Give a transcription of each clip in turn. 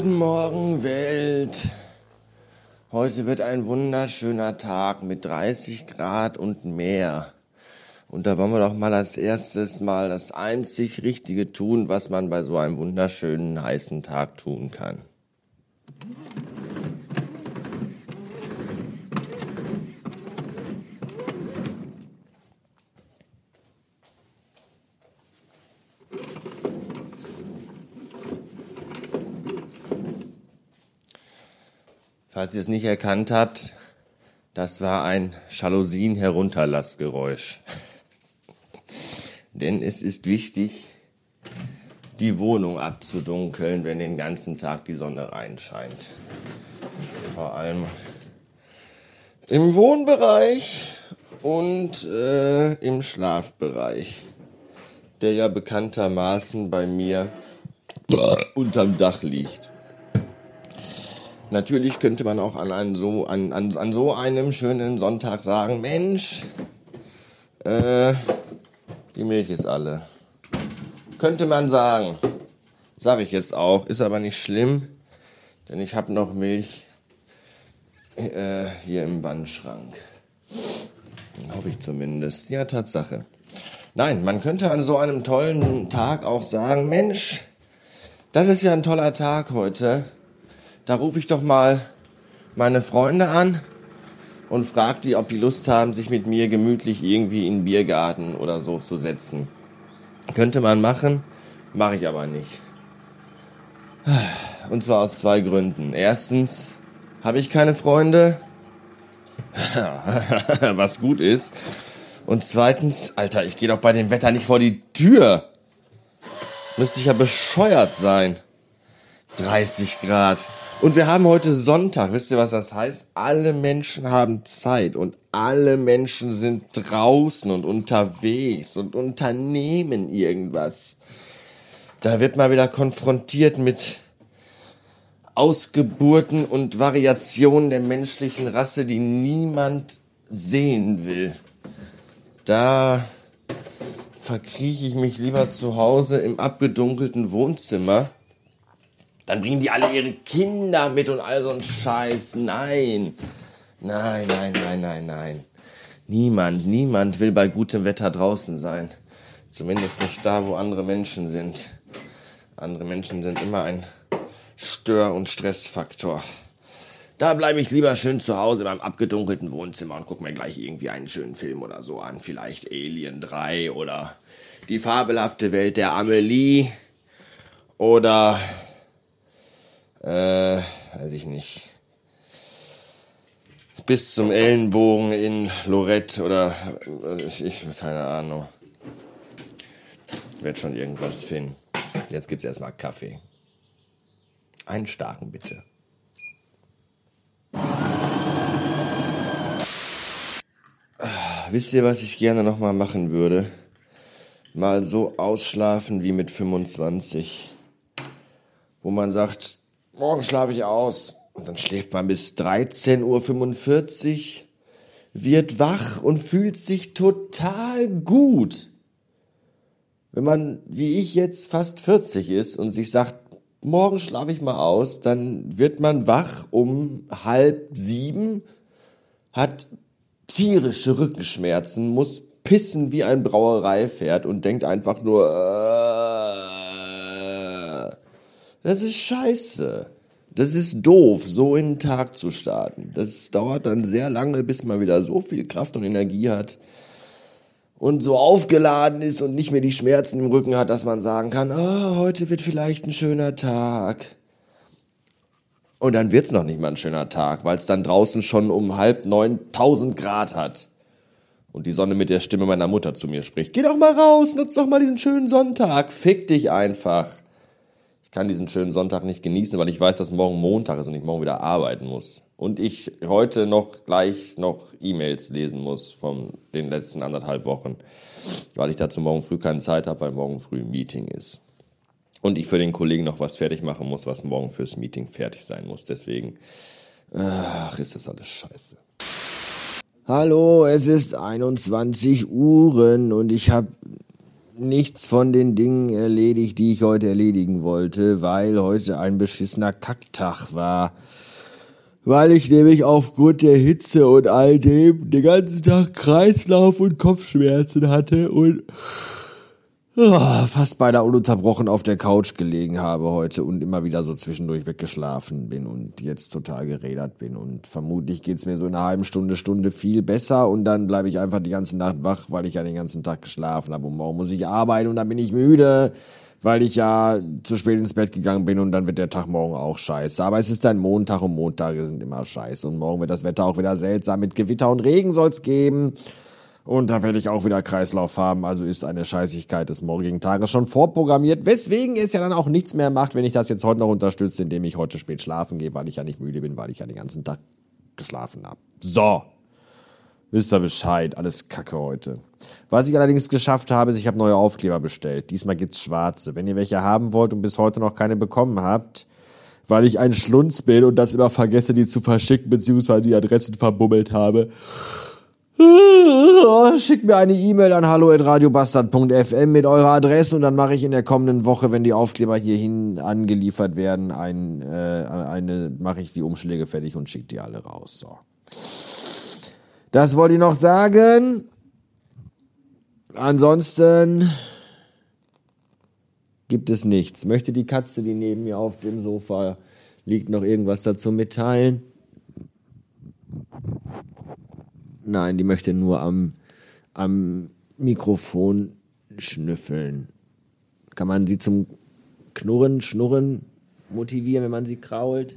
Guten Morgen, Welt. Heute wird ein wunderschöner Tag mit 30 Grad und mehr. Und da wollen wir doch mal als erstes mal das einzig Richtige tun, was man bei so einem wunderschönen heißen Tag tun kann. Falls ihr es nicht erkannt habt, das war ein Jalousien-Herunterlassgeräusch. Denn es ist wichtig, die Wohnung abzudunkeln, wenn den ganzen Tag die Sonne reinscheint. Vor allem im Wohnbereich und äh, im Schlafbereich, der ja bekanntermaßen bei mir unterm Dach liegt. Natürlich könnte man auch an, einem so, an, an, an so einem schönen Sonntag sagen, Mensch, äh, die Milch ist alle. Könnte man sagen. Sage ich jetzt auch. Ist aber nicht schlimm, denn ich habe noch Milch äh, hier im Wandschrank. Hoffe ich zumindest. Ja, Tatsache. Nein, man könnte an so einem tollen Tag auch sagen, Mensch, das ist ja ein toller Tag heute da rufe ich doch mal meine Freunde an und frage die, ob die Lust haben, sich mit mir gemütlich irgendwie in den Biergarten oder so zu setzen. Könnte man machen, mache ich aber nicht. Und zwar aus zwei Gründen. Erstens habe ich keine Freunde, was gut ist. Und zweitens, Alter, ich gehe doch bei dem Wetter nicht vor die Tür. Müsste ich ja bescheuert sein. 30 Grad. Und wir haben heute Sonntag. Wisst ihr, was das heißt? Alle Menschen haben Zeit und alle Menschen sind draußen und unterwegs und unternehmen irgendwas. Da wird man wieder konfrontiert mit Ausgeburten und Variationen der menschlichen Rasse, die niemand sehen will. Da verkrieche ich mich lieber zu Hause im abgedunkelten Wohnzimmer dann bringen die alle ihre Kinder mit und all so ein Scheiß. Nein. Nein, nein, nein, nein, nein. Niemand, niemand will bei gutem Wetter draußen sein. Zumindest nicht da, wo andere Menschen sind. Andere Menschen sind immer ein Stör- und Stressfaktor. Da bleibe ich lieber schön zu Hause beim abgedunkelten Wohnzimmer und gucke mir gleich irgendwie einen schönen Film oder so an. Vielleicht Alien 3 oder Die fabelhafte Welt der Amelie oder äh, weiß ich nicht, bis zum Ellenbogen in Lorette oder äh, ich, keine Ahnung. Werd schon irgendwas finden. Jetzt gibt's erstmal Kaffee. Einen starken bitte. Wisst ihr, was ich gerne nochmal machen würde? Mal so ausschlafen wie mit 25. Wo man sagt, morgen schlafe ich aus. Und dann schläft man bis 13.45 Uhr, wird wach und fühlt sich total gut. Wenn man, wie ich jetzt, fast 40 ist und sich sagt, morgen schlafe ich mal aus, dann wird man wach um halb sieben, hat tierische Rückenschmerzen, muss pissen wie ein Brauereipferd und denkt einfach nur, äh, das ist scheiße. Das ist doof, so in den Tag zu starten. Das dauert dann sehr lange, bis man wieder so viel Kraft und Energie hat und so aufgeladen ist und nicht mehr die Schmerzen im Rücken hat, dass man sagen kann, oh, heute wird vielleicht ein schöner Tag. Und dann wird's noch nicht mal ein schöner Tag, weil es dann draußen schon um halb neuntausend Grad hat. Und die Sonne mit der Stimme meiner Mutter zu mir spricht. Geh doch mal raus, nutz doch mal diesen schönen Sonntag. Fick dich einfach ich kann diesen schönen Sonntag nicht genießen, weil ich weiß, dass morgen Montag ist und ich morgen wieder arbeiten muss. Und ich heute noch gleich noch E-Mails lesen muss von den letzten anderthalb Wochen, weil ich dazu morgen früh keine Zeit habe, weil morgen früh ein Meeting ist. Und ich für den Kollegen noch was fertig machen muss, was morgen fürs Meeting fertig sein muss. Deswegen, ach, ist das alles scheiße. Hallo, es ist 21 Uhren und ich habe nichts von den Dingen erledigt, die ich heute erledigen wollte, weil heute ein beschissener Kacktag war. Weil ich nämlich aufgrund der Hitze und all dem den ganzen Tag Kreislauf und Kopfschmerzen hatte und fast beinahe ununterbrochen auf der Couch gelegen habe heute und immer wieder so zwischendurch weggeschlafen bin und jetzt total gerädert bin. Und vermutlich geht's mir so in einer halben Stunde, Stunde viel besser und dann bleibe ich einfach die ganze Nacht wach, weil ich ja den ganzen Tag geschlafen habe und morgen muss ich arbeiten und dann bin ich müde weil ich ja zu spät ins Bett gegangen bin und dann wird der Tag morgen auch scheiße. Aber es ist ein Montag und Montage sind immer scheiße und morgen wird das Wetter auch wieder seltsam. Mit Gewitter und Regen soll's geben. Und da werde ich auch wieder Kreislauf haben. Also ist eine Scheißigkeit des morgigen Tages schon vorprogrammiert. Weswegen es ja dann auch nichts mehr macht, wenn ich das jetzt heute noch unterstütze, indem ich heute spät schlafen gehe, weil ich ja nicht müde bin, weil ich ja den ganzen Tag geschlafen habe. So. Wisst ihr Bescheid. Alles Kacke heute. Was ich allerdings geschafft habe, ist, ich habe neue Aufkleber bestellt. Diesmal gibt's schwarze. Wenn ihr welche haben wollt und bis heute noch keine bekommen habt, weil ich ein Schlunz bin und das immer vergesse, die zu verschicken, beziehungsweise die Adressen verbummelt habe, Schickt mir eine E-Mail an hallo@radiobastard.fm mit eurer Adresse und dann mache ich in der kommenden Woche, wenn die Aufkleber hierhin angeliefert werden, ein, äh, eine mache ich die Umschläge fertig und schicke die alle raus. So. Das wollte ich noch sagen. Ansonsten gibt es nichts. Möchte die Katze, die neben mir auf dem Sofa liegt, noch irgendwas dazu mitteilen? Nein, die möchte nur am, am Mikrofon schnüffeln. Kann man sie zum Knurren, Schnurren motivieren, wenn man sie krault?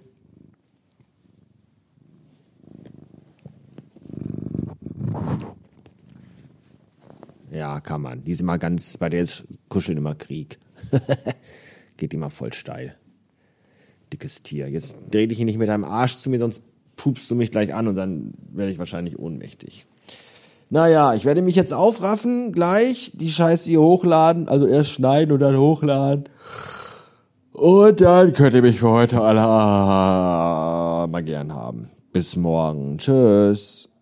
Ja, kann man. Die ist immer ganz, bei der ist Kuscheln immer Krieg. Geht immer voll steil. Dickes Tier. Jetzt dreh dich nicht mit deinem Arsch zu mir, sonst pupst du mich gleich an und dann werde ich wahrscheinlich ohnmächtig. Naja, ich werde mich jetzt aufraffen, gleich die Scheiße hier hochladen, also erst schneiden und dann hochladen. Und dann könnt ihr mich für heute alle mal gern haben. Bis morgen. Tschüss.